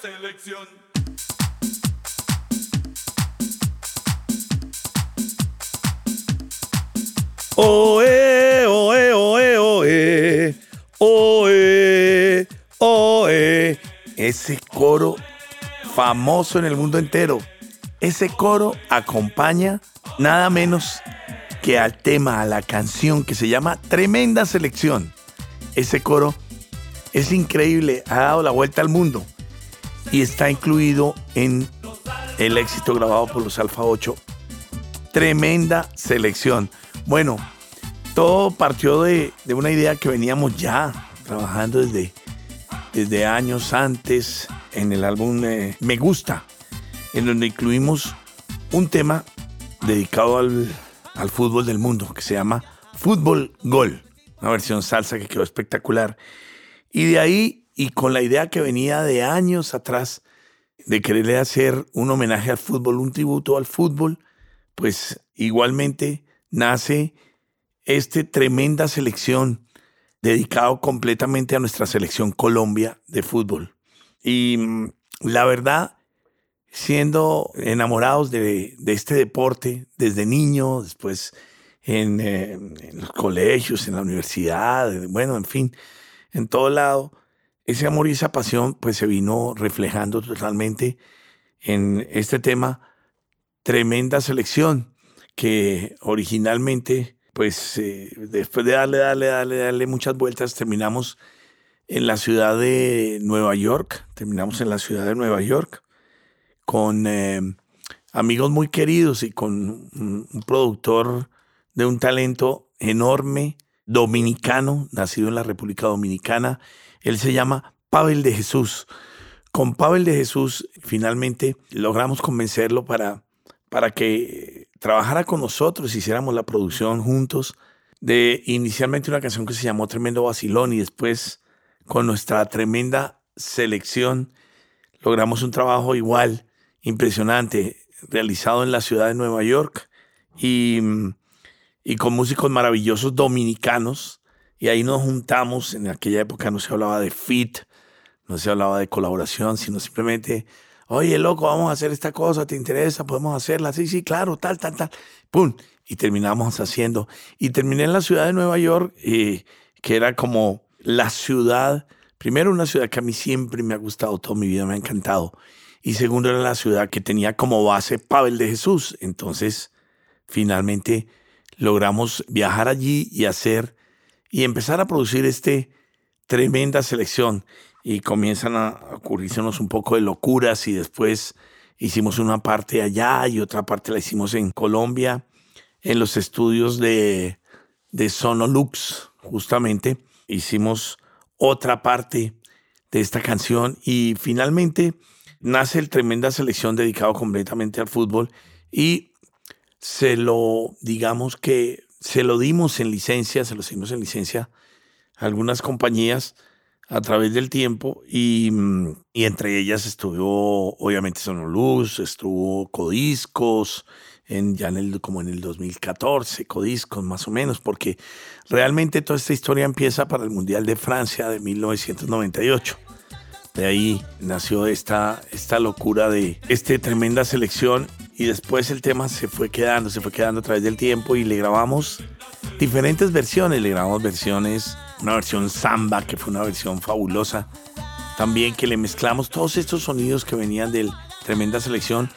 selección. Oe, oe, oe, oe, oe, oe. Ese coro famoso en el mundo entero. Ese coro acompaña nada menos que al tema, a la canción que se llama Tremenda Selección. Ese coro es increíble, ha dado la vuelta al mundo y está incluido en el éxito grabado por los Alfa 8. Tremenda selección. Bueno, todo partió de, una idea que veníamos ya trabajando desde, desde años antes en el álbum eh, Me Gusta, en donde incluimos un tema dedicado al, al fútbol del mundo que se llama Fútbol Gol, una versión salsa que quedó espectacular. Y de ahí, y con la idea que venía de años atrás, de quererle hacer un homenaje al fútbol, un tributo al fútbol, pues igualmente nace esta tremenda selección dedicado completamente a nuestra selección Colombia de fútbol. Y mm, la verdad, siendo enamorados de, este deporte desde niño, después en, eh, en, los colegios, en la universidad, bueno, en fin, en todo lado, ese amor y esa pasión pues se vino reflejando totalmente en este tema, tremenda selección que originalmente pues eh, después de darle, darle, darle, darle muchas vueltas, terminamos en la ciudad de Nueva York, terminamos en la ciudad de Nueva York con eh, amigos muy queridos y con un, productor de un talento enorme, dominicano, nacido en la República Dominicana. Él se llama Pavel de Jesús. Con Pavel de Jesús finalmente logramos convencerlo para, para que trabajara con nosotros, hiciéramos la producción juntos de inicialmente una canción que se llamó Tremendo Vacilón y después con nuestra tremenda selección logramos un trabajo igual, impresionante, realizado en la ciudad de Nueva York y, y con músicos maravillosos dominicanos. Y ahí nos juntamos, en aquella época no se hablaba de fit, no se hablaba de colaboración, sino simplemente Oye, loco, vamos a hacer esta cosa, ¿te interesa? Podemos hacerla. Sí, sí, claro, tal, tal, tal. ¡Pum! Y terminamos haciendo. Y terminé en la ciudad de Nueva York, eh, que era como la ciudad, primero una ciudad que a mí siempre me ha gustado, toda mi vida me ha encantado. Y segundo era la ciudad que tenía como base Pavel de Jesús. Entonces, finalmente logramos viajar allí y hacer y empezar a producir este tremenda selección y comienzan a ocurrirnos un poco de locuras y después hicimos una parte allá y otra parte la hicimos en Colombia, en los estudios de, de Sonolux, justamente. Hicimos otra parte de esta canción y finalmente nace el tremenda selección dedicado completamente al fútbol y se lo, digamos que se lo dimos en licencia, se lo dimos en licencia a algunas compañías a través del tiempo y, mm, entre ellas estuvo obviamente Sonoluz, estuvo Codiscos, en, ya en el, como en el 2014, Codiscos más o menos, porque realmente toda esta historia empieza para el Mundial de Francia de 1998. De ahí nació esta, esta locura de esta tremenda selección y después el tema se fue quedando, se fue quedando a través del tiempo y le grabamos diferentes versiones, le grabamos versiones una versión samba, que fue una versión fabulosa. También que le mezclamos todos estos sonidos que venían de tremenda selección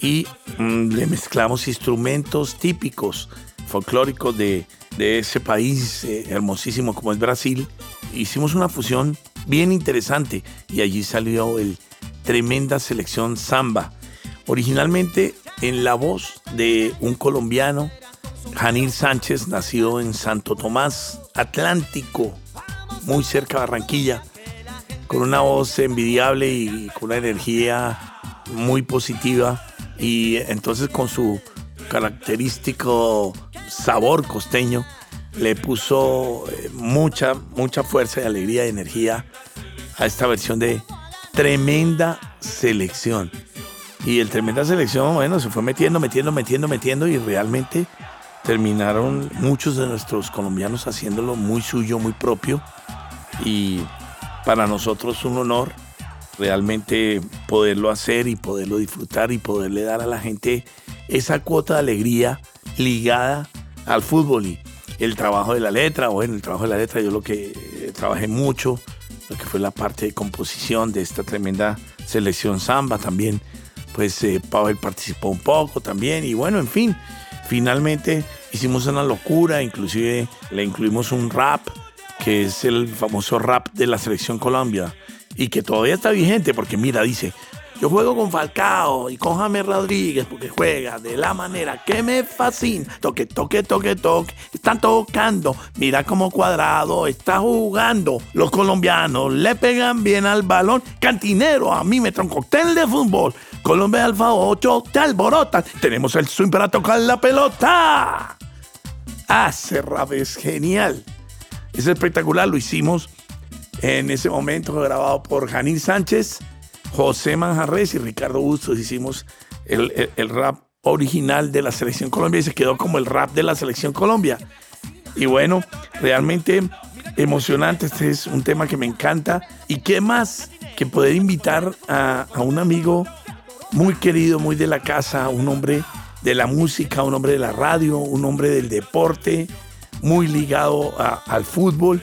y mm, le mezclamos instrumentos típicos folclóricos de, ese país eh, hermosísimo como es Brasil. Hicimos una fusión bien interesante y allí salió el tremenda selección samba. Originalmente en la voz de un colombiano Janil Sánchez, nacido en Santo Tomás, Atlántico, muy cerca de Barranquilla, con una voz envidiable y con una energía muy positiva y entonces con su característico sabor costeño le puso eh, mucha, mucha fuerza y alegría y energía a esta versión de tremenda selección. Y el tremenda selección, bueno, se fue metiendo, metiendo, metiendo, metiendo y realmente terminaron muchos de nuestros colombianos haciéndolo muy suyo, muy propio y para nosotros un honor realmente poderlo hacer y poderlo disfrutar y poderle dar a la gente esa cuota de alegría ligada al fútbol y el trabajo de la letra. Bueno, el trabajo de la letra yo lo que eh, trabajé mucho, lo que fue la parte de composición de esta tremenda selección samba también, pues eh, Pavel participó un poco también y bueno, en fin, finalmente hicimos una locura, inclusive le incluimos un rap, que es el famoso rap de la selección Colombia y que todavía está vigente porque mira, dice, yo juego con Falcao y con James Rodríguez porque juega de la manera que me fascina. Toque, toque, toque, toque. Están tocando. Mira cómo cuadrado está jugando. Los colombianos le pegan bien al balón. Cantinero, a mí me trae un cóctel de fútbol. Colombia Alfa 8 te alborotan. Tenemos el swing para tocar la pelota. Ah, rap es genial. Es espectacular. Lo hicimos en ese momento grabado por Janine Sánchez José Manjarres y Ricardo Bustos hicimos el, rap original de la Selección Colombia y se quedó como el rap de la Selección Colombia. Y bueno, realmente emocionante, este es un tema que me encanta. ¿Y qué más que poder invitar a, un amigo muy querido, muy de la casa, un hombre de la música, un hombre de la radio, un hombre del deporte, muy ligado al fútbol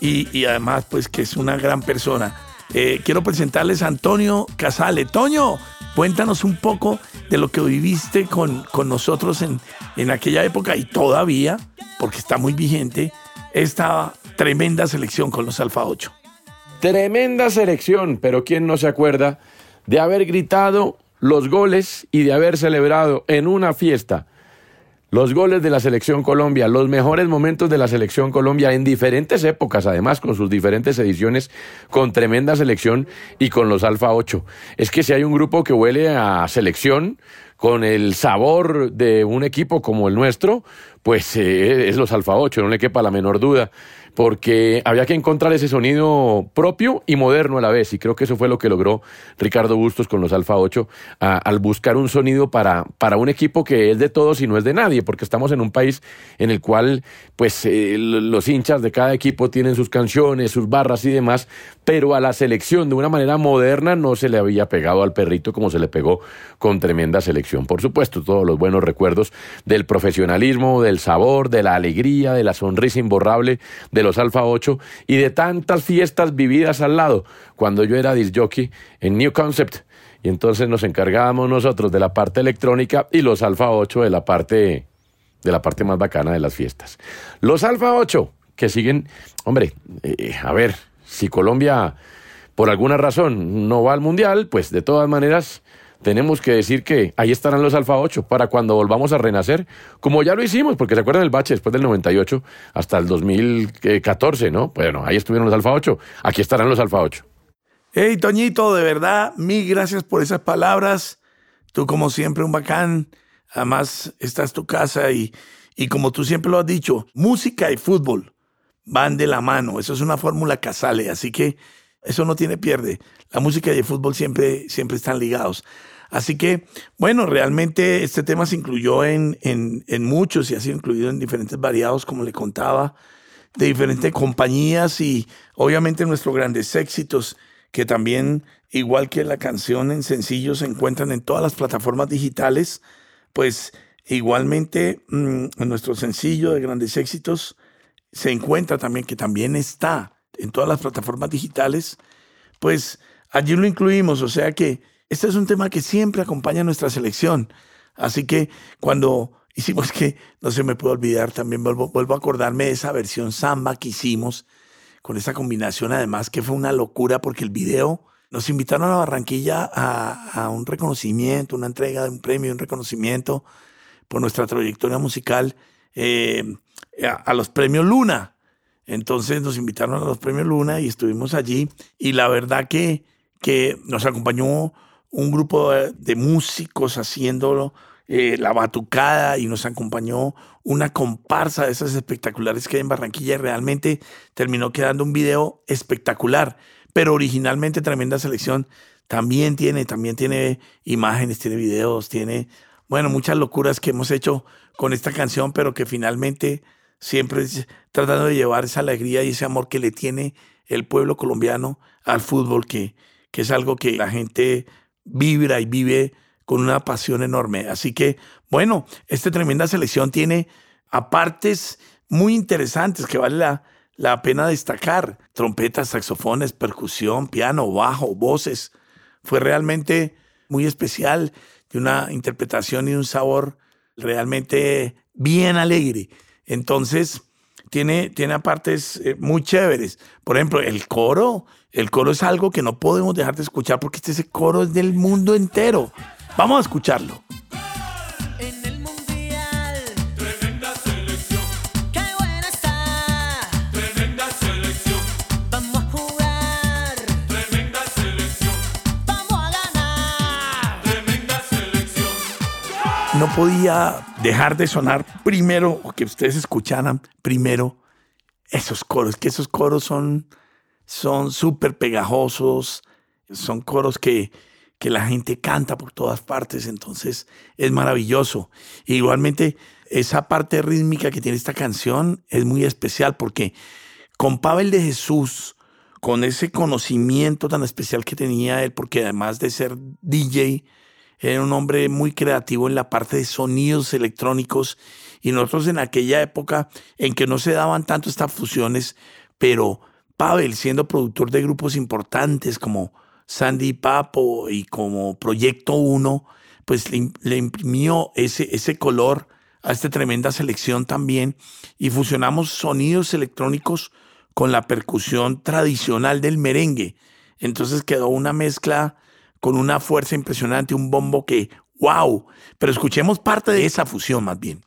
y, y además pues que es una gran persona. Eh, quiero presentarles a Antonio Casale. Toño, cuéntanos un poco de lo que viviste con, con nosotros en, en aquella época y todavía, porque está muy vigente, esta tremenda selección con los Alfa 8. Tremenda selección, pero ¿quién no se acuerda de haber gritado los goles y de haber celebrado en una fiesta los goles de la selección Colombia, los mejores momentos de la selección Colombia en diferentes épocas, además con sus diferentes ediciones, con tremenda selección y con los Alfa 8. Es que si hay un grupo que huele a selección, con el sabor de un equipo como el nuestro, pues eh, es los Alfa 8, no le quepa la menor duda porque había que encontrar ese sonido propio y moderno a la vez, y creo que eso fue lo que logró Ricardo Bustos con los Alfa 8, al buscar un sonido para, para un equipo que es de todos y no es de nadie, porque estamos en un país en el cual pues eh, los hinchas de cada equipo tienen sus canciones, sus barras y demás, pero a la selección de una manera moderna no se le había pegado al perrito como se le pegó con tremenda selección. Por supuesto, todos los buenos recuerdos del profesionalismo, del sabor, de la alegría, de la sonrisa imborrable, de los Alfa 8 y de tantas fiestas vividas al lado cuando yo era disjockey en New Concept. Y entonces nos encargábamos nosotros de la parte electrónica y los Alfa 8 de la parte de la parte más bacana de las fiestas. Los Alfa 8 que siguen, hombre, eh, a ver, si Colombia por alguna razón no va al Mundial, pues de todas maneras tenemos que decir que ahí estarán los Alfa 8 para cuando volvamos a renacer, como ya lo hicimos, porque se acuerdan del bache después del 98 hasta el 2014, ¿no? Bueno, ahí estuvieron los Alfa 8, aquí estarán los Alfa 8. Hey, Toñito, de verdad, mil gracias por esas palabras. Tú, como siempre, un bacán. Además, esta es tu casa y, y como tú siempre lo has dicho, música y fútbol van de la mano. Eso es una fórmula casale, así que eso no tiene pierde. La música y el fútbol siempre, siempre están ligados. Así que, bueno, realmente este tema se incluyó en, en, muchos y ha sido incluido en diferentes variados, como le contaba, de diferentes compañías y obviamente nuestros grandes éxitos, que también, igual que la canción en sencillo, se encuentran en todas las plataformas digitales, pues igualmente mm, en nuestro sencillo de grandes éxitos se encuentra también, que también está en todas las plataformas digitales, pues allí lo incluimos, o sea que este es un tema que siempre acompaña a nuestra selección. Así que cuando hicimos que, no se me puede olvidar, también vuelvo, vuelvo a acordarme de esa versión samba que hicimos, con esa combinación además que fue una locura porque el video nos invitaron a Barranquilla a, un reconocimiento, una entrega de un premio, un reconocimiento por nuestra trayectoria musical eh, a los premios Luna. Entonces nos invitaron a los premios Luna y estuvimos allí y la verdad que, que nos acompañó un grupo de, músicos haciendo eh, la batucada y nos acompañó una comparsa de esas espectaculares que hay en Barranquilla y realmente terminó quedando un video espectacular, pero originalmente tremenda selección. También tiene, también tiene imágenes, tiene videos, tiene, bueno, muchas locuras que hemos hecho con esta canción, pero que finalmente siempre tratando de llevar esa alegría y ese amor que le tiene el pueblo colombiano al fútbol que, que es algo que la gente vibra y vive con una pasión enorme. Así que, bueno, esta tremenda selección tiene apartes muy interesantes que vale la, la pena destacar. Trompetas, saxofones, percusión, piano, bajo, voces. Fue realmente muy especial, de una interpretación y un sabor realmente bien alegre. Entonces, tiene, tiene apartes eh, muy chéveres. Por ejemplo, el coro. El coro es algo que no podemos dejar de escuchar porque este coro es del mundo entero. Vamos a escucharlo. No podía dejar de sonar primero, que ustedes escucharan primero esos coros, que esos coros son son súper pegajosos, son coros que, que la gente canta por todas partes, entonces es maravilloso. igualmente, esa parte rítmica que tiene esta canción es muy especial porque con Pavel de Jesús, con ese conocimiento tan especial que tenía él, porque además de ser DJ, era un hombre muy creativo en la parte de sonidos electrónicos y nosotros en aquella época en que no se daban tanto estas fusiones, pero Pavel siendo productor de grupos importantes como Sandy Papo y como Proyecto 1, pues le, imprimió ese, ese color a esta tremenda selección también y fusionamos sonidos electrónicos con la percusión tradicional del merengue. Entonces quedó una mezcla con una fuerza impresionante, un bombo que, wow, pero escuchemos parte de esa fusión más bien.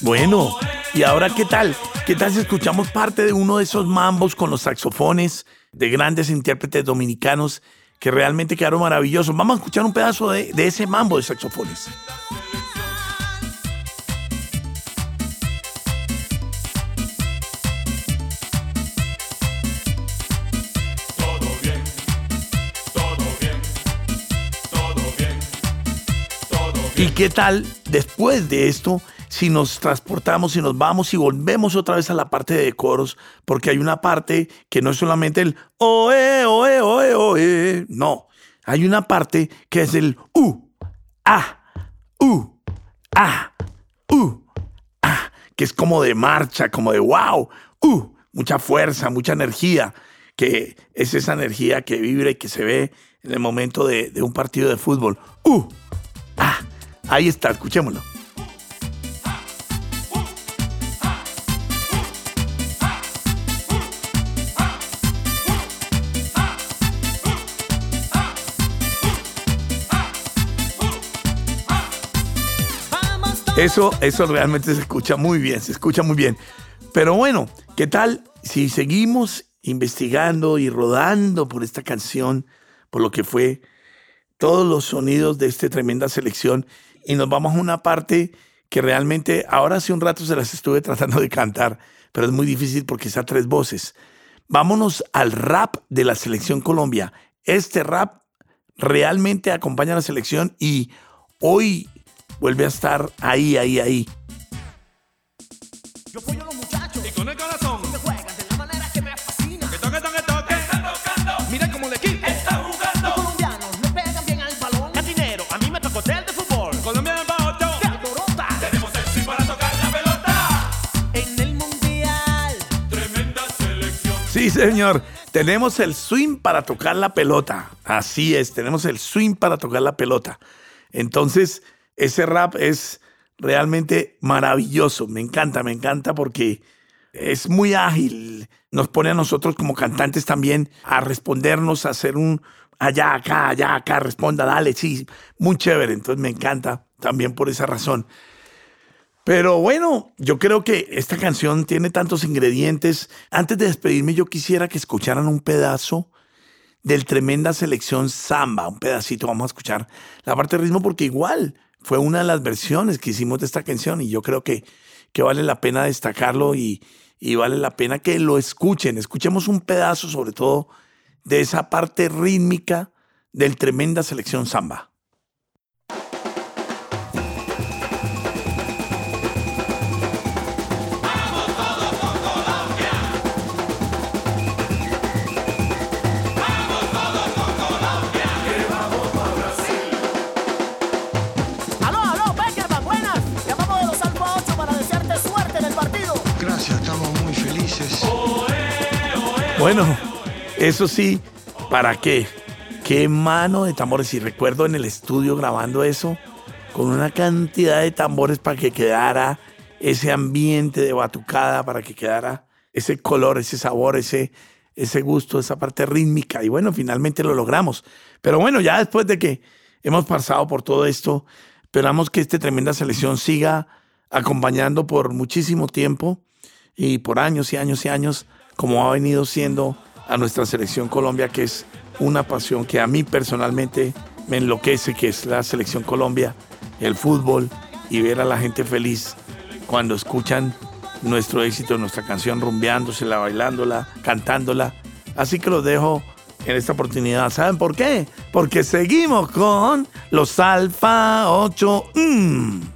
Bueno, ¿y ahora qué tal? ¿Qué tal si escuchamos parte de uno de esos mambos con los saxofones de grandes intérpretes dominicanos que realmente quedaron maravillosos. Vamos a escuchar un pedazo de, ese mambo de saxofones. ¿Y qué tal después de esto? Si nos transportamos y nos vamos y volvemos otra vez a la parte de coros, porque hay una parte que no es solamente el oe, oe, oe, oe, no, hay una parte que es el u, a, u, a, u, a, que es como de marcha, como de wow, u, mucha fuerza, mucha energía, que es esa energía que vibra y que se ve en el momento de, de un partido de fútbol. U, a, ahí está, escuchémoslo. Eso, eso realmente se escucha muy bien, se escucha muy bien. Pero bueno, ¿qué tal si seguimos investigando y rodando por esta canción, por lo que fue todos los sonidos de esta tremenda selección y nos vamos a una parte que realmente ahora hace un rato se las estuve tratando de cantar, pero es muy difícil porque está tres voces. Vámonos al rap de la selección Colombia. Este rap realmente acompaña a la selección y hoy vuelve a estar ahí, ahí, ahí. Yo apoyo a los muchachos. Y con el corazón. Me juegan de la manera que me fascina. Que toque, toque, toque. Están tocando. Mira cómo el equipo está jugando. Los colombianos le pegan bien al balón. Catinero, a mí me tocó hotel de fútbol. Colombia en el bajo, De alborota. Tenemos el swing para tocar la pelota. En el mundial. Tremenda selección. Sí, señor. Tenemos el swing para tocar la pelota. Así es, tenemos el swing para tocar la pelota. Entonces, ese rap es realmente maravilloso. Me encanta, me encanta porque es muy ágil. Nos pone a nosotros como cantantes también a respondernos, a hacer un allá, acá, allá, acá, responda, dale, sí, muy chévere. Entonces me encanta también por esa razón. Pero bueno, yo creo que esta canción tiene tantos ingredientes. Antes de despedirme, yo quisiera que escucharan un pedazo del tremenda selección samba, un pedacito. Vamos a escuchar la parte de ritmo porque igual fue una de las versiones que hicimos de esta canción y yo creo que, que vale la pena destacarlo y, y vale la pena que lo escuchen. Escuchemos un pedazo sobre todo de esa parte rítmica del tremenda selección samba. Bueno, eso sí, ¿para qué? Qué mano de tambores. Y recuerdo en el estudio grabando eso, con una cantidad de tambores para que quedara ese ambiente de batucada, para que quedara ese color, ese sabor, ese, ese gusto, esa parte rítmica. Y bueno, finalmente lo logramos. Pero bueno, ya después de que hemos pasado por todo esto, esperamos que esta tremenda selección siga acompañando por muchísimo tiempo y por años y años y años, como ha venido siendo a nuestra selección Colombia, que es una pasión que a mí personalmente me enloquece, que es la selección Colombia, el fútbol y ver a la gente feliz cuando escuchan nuestro éxito, nuestra canción, rumbeándosela, bailándola, cantándola. Así que los dejo en esta oportunidad. ¿Saben por qué? Porque seguimos con los Alfa 8. Mm.